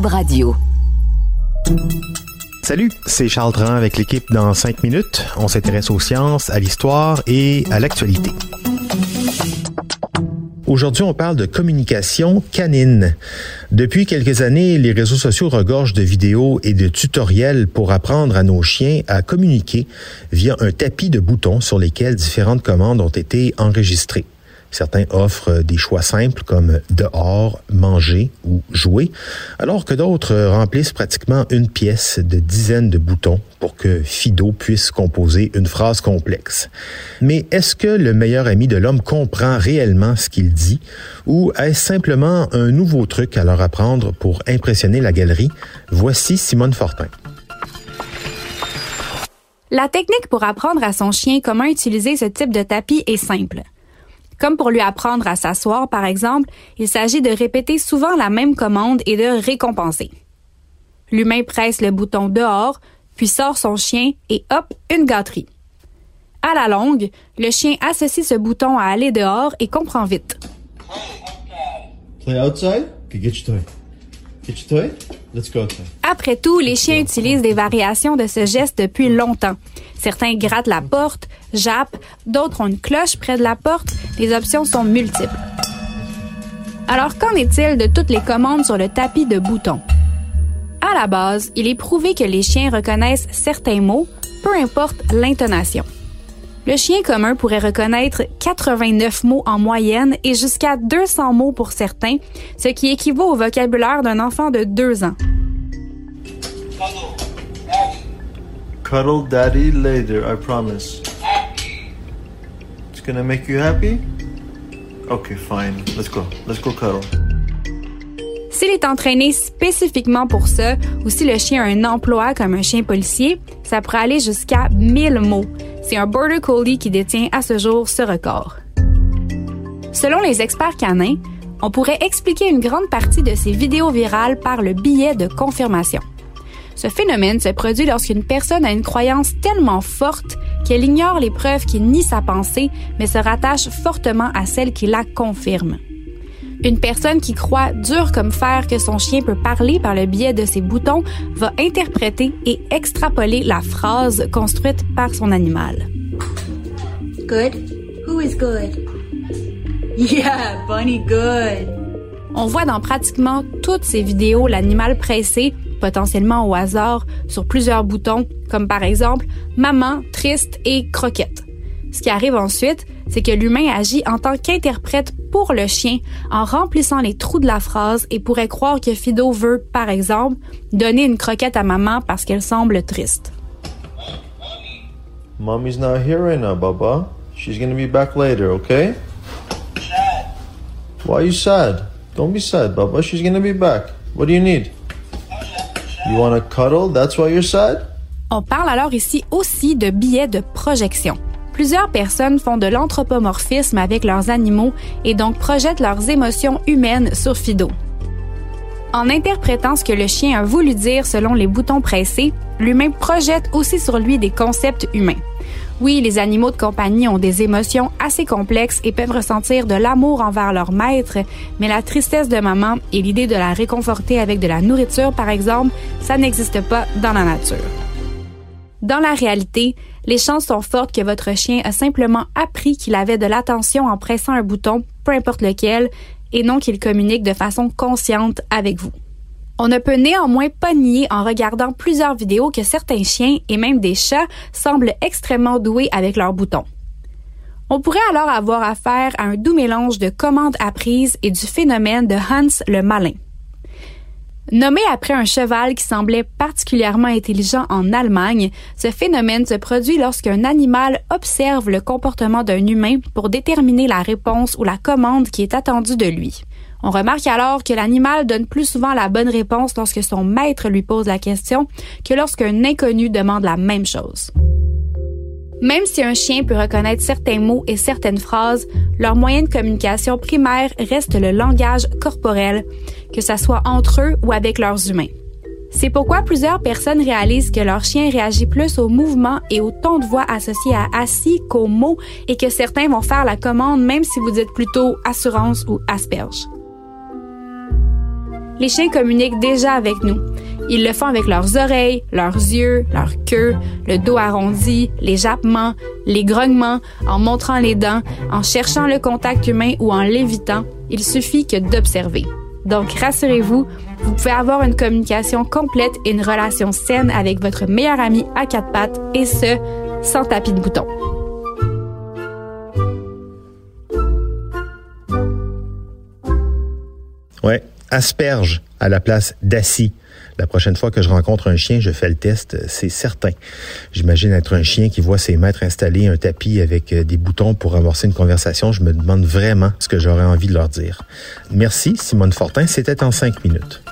Radio. Salut, c'est Charles Dran avec l'équipe dans 5 minutes. On s'intéresse aux sciences, à l'histoire et à l'actualité. Aujourd'hui, on parle de communication canine. Depuis quelques années, les réseaux sociaux regorgent de vidéos et de tutoriels pour apprendre à nos chiens à communiquer via un tapis de boutons sur lesquels différentes commandes ont été enregistrées. Certains offrent des choix simples comme dehors, manger ou jouer, alors que d'autres remplissent pratiquement une pièce de dizaines de boutons pour que Fido puisse composer une phrase complexe. Mais est-ce que le meilleur ami de l'homme comprend réellement ce qu'il dit ou est-ce simplement un nouveau truc à leur apprendre pour impressionner la galerie? Voici Simone Fortin. La technique pour apprendre à son chien comment utiliser ce type de tapis est simple. Comme pour lui apprendre à s'asseoir, par exemple, il s'agit de répéter souvent la même commande et de récompenser. L'humain presse le bouton dehors, puis sort son chien et hop, une gâterie. À la longue, le chien associe ce bouton à aller dehors et comprend vite. Let's go Après tout, les chiens utilisent des variations de ce geste depuis longtemps. Certains grattent la porte, jappent, d'autres ont une cloche près de la porte. Les options sont multiples. Alors, qu'en est-il de toutes les commandes sur le tapis de boutons? À la base, il est prouvé que les chiens reconnaissent certains mots, peu importe l'intonation. Le chien commun pourrait reconnaître 89 mots en moyenne et jusqu'à 200 mots pour certains, ce qui équivaut au vocabulaire d'un enfant de 2 ans. Cuddle daddy later, I promise. It's gonna make you happy? Okay, fine. Let's go. Let's go cuddle. S'il est entraîné spécifiquement pour ça, ou si le chien a un emploi comme un chien policier, ça pourrait aller jusqu'à 1000 mots. C'est un Border Collie qui détient à ce jour ce record. Selon les experts canins, on pourrait expliquer une grande partie de ces vidéos virales par le biais de confirmation. Ce phénomène se produit lorsqu'une personne a une croyance tellement forte qu'elle ignore les preuves qui nient sa pensée, mais se rattache fortement à celles qui la confirment. Une personne qui croit dur comme fer que son chien peut parler par le biais de ses boutons va interpréter et extrapoler la phrase construite par son animal. Good? Who is good? Yeah, bunny good. On voit dans pratiquement toutes ces vidéos l'animal pressé potentiellement au hasard sur plusieurs boutons, comme par exemple maman, triste et croquette. Ce qui arrive ensuite, c'est que l'humain agit en tant qu'interprète pour le chien en remplissant les trous de la phrase et pourrait croire que Fido veut, par exemple, donner une croquette à maman parce qu'elle semble triste. Mommy's not here right now, Baba. She's gonna be back later, okay? Sad. Why are you sad? Don't be sad, Baba. She's gonna be back. What do you need? You wanna cuddle? That's why you're sad? On parle alors ici aussi de biais de projection. Plusieurs personnes font de l'anthropomorphisme avec leurs animaux et donc projettent leurs émotions humaines sur Fido. En interprétant ce que le chien a voulu dire selon les boutons pressés, l'humain projette aussi sur lui des concepts humains. Oui, les animaux de compagnie ont des émotions assez complexes et peuvent ressentir de l'amour envers leur maître, mais la tristesse de maman et l'idée de la réconforter avec de la nourriture, par exemple, ça n'existe pas dans la nature. Dans la réalité, les chances sont fortes que votre chien a simplement appris qu'il avait de l'attention en pressant un bouton, peu importe lequel, et non qu'il communique de façon consciente avec vous. On ne peut néanmoins pas nier en regardant plusieurs vidéos que certains chiens et même des chats semblent extrêmement doués avec leurs boutons. On pourrait alors avoir affaire à un doux mélange de commandes apprises et du phénomène de Hans le malin. Nommé après un cheval qui semblait particulièrement intelligent en Allemagne, ce phénomène se produit lorsqu'un animal observe le comportement d'un humain pour déterminer la réponse ou la commande qui est attendue de lui. On remarque alors que l'animal donne plus souvent la bonne réponse lorsque son maître lui pose la question que lorsqu'un inconnu demande la même chose. Même si un chien peut reconnaître certains mots et certaines phrases, leur moyen de communication primaire reste le langage corporel, que ce soit entre eux ou avec leurs humains. C'est pourquoi plusieurs personnes réalisent que leur chien réagit plus au mouvement et au ton de voix associé à assis qu'aux mots et que certains vont faire la commande même si vous dites plutôt assurance ou asperge. Les chiens communiquent déjà avec nous. Ils le font avec leurs oreilles, leurs yeux, leur queue, le dos arrondi, les jappements, les grognements, en montrant les dents, en cherchant le contact humain ou en l'évitant. Il suffit que d'observer. Donc, rassurez-vous, vous pouvez avoir une communication complète et une relation saine avec votre meilleur ami à quatre pattes, et ce, sans tapis de bouton. Ouais, asperge à la place d'assis. La prochaine fois que je rencontre un chien, je fais le test, c'est certain. J'imagine être un chien qui voit ses maîtres installer un tapis avec euh, des boutons pour amorcer une conversation. Je me demande vraiment ce que j'aurais envie de leur dire. Merci, Simone Fortin. C'était en cinq minutes.